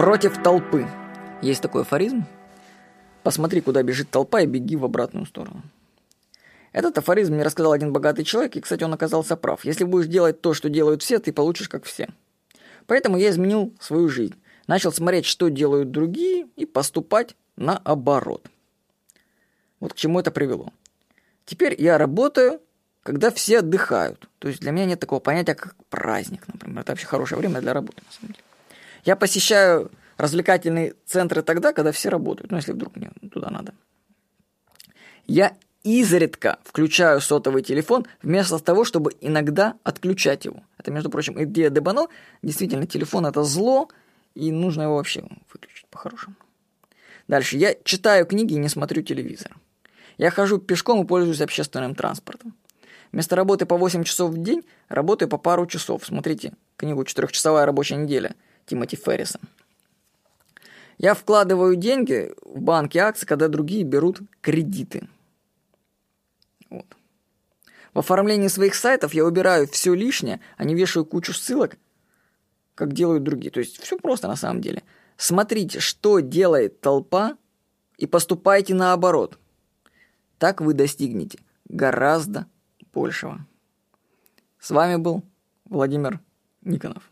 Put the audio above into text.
Против толпы. Есть такой афоризм. Посмотри, куда бежит толпа, и беги в обратную сторону. Этот афоризм мне рассказал один богатый человек, и, кстати, он оказался прав. Если будешь делать то, что делают все, ты получишь как все. Поэтому я изменил свою жизнь. Начал смотреть, что делают другие, и поступать наоборот. Вот к чему это привело. Теперь я работаю, когда все отдыхают. То есть для меня нет такого понятия, как праздник, например. Это вообще хорошее время для работы, на самом деле. Я посещаю развлекательные центры тогда, когда все работают. Ну, если вдруг мне туда надо. Я изредка включаю сотовый телефон вместо того, чтобы иногда отключать его. Это, между прочим, идея Дебано. Действительно, телефон это зло, и нужно его вообще выключить по-хорошему. Дальше. Я читаю книги и не смотрю телевизор. Я хожу пешком и пользуюсь общественным транспортом. Вместо работы по 8 часов в день работаю по пару часов. Смотрите книгу «Четырехчасовая рабочая неделя» Тимоти Ферриса. Я вкладываю деньги в банки акции, когда другие берут кредиты. Вот. В оформлении своих сайтов я убираю все лишнее, а не вешаю кучу ссылок, как делают другие. То есть все просто на самом деле. Смотрите, что делает толпа, и поступайте наоборот. Так вы достигнете гораздо большего. С вами был Владимир Никонов.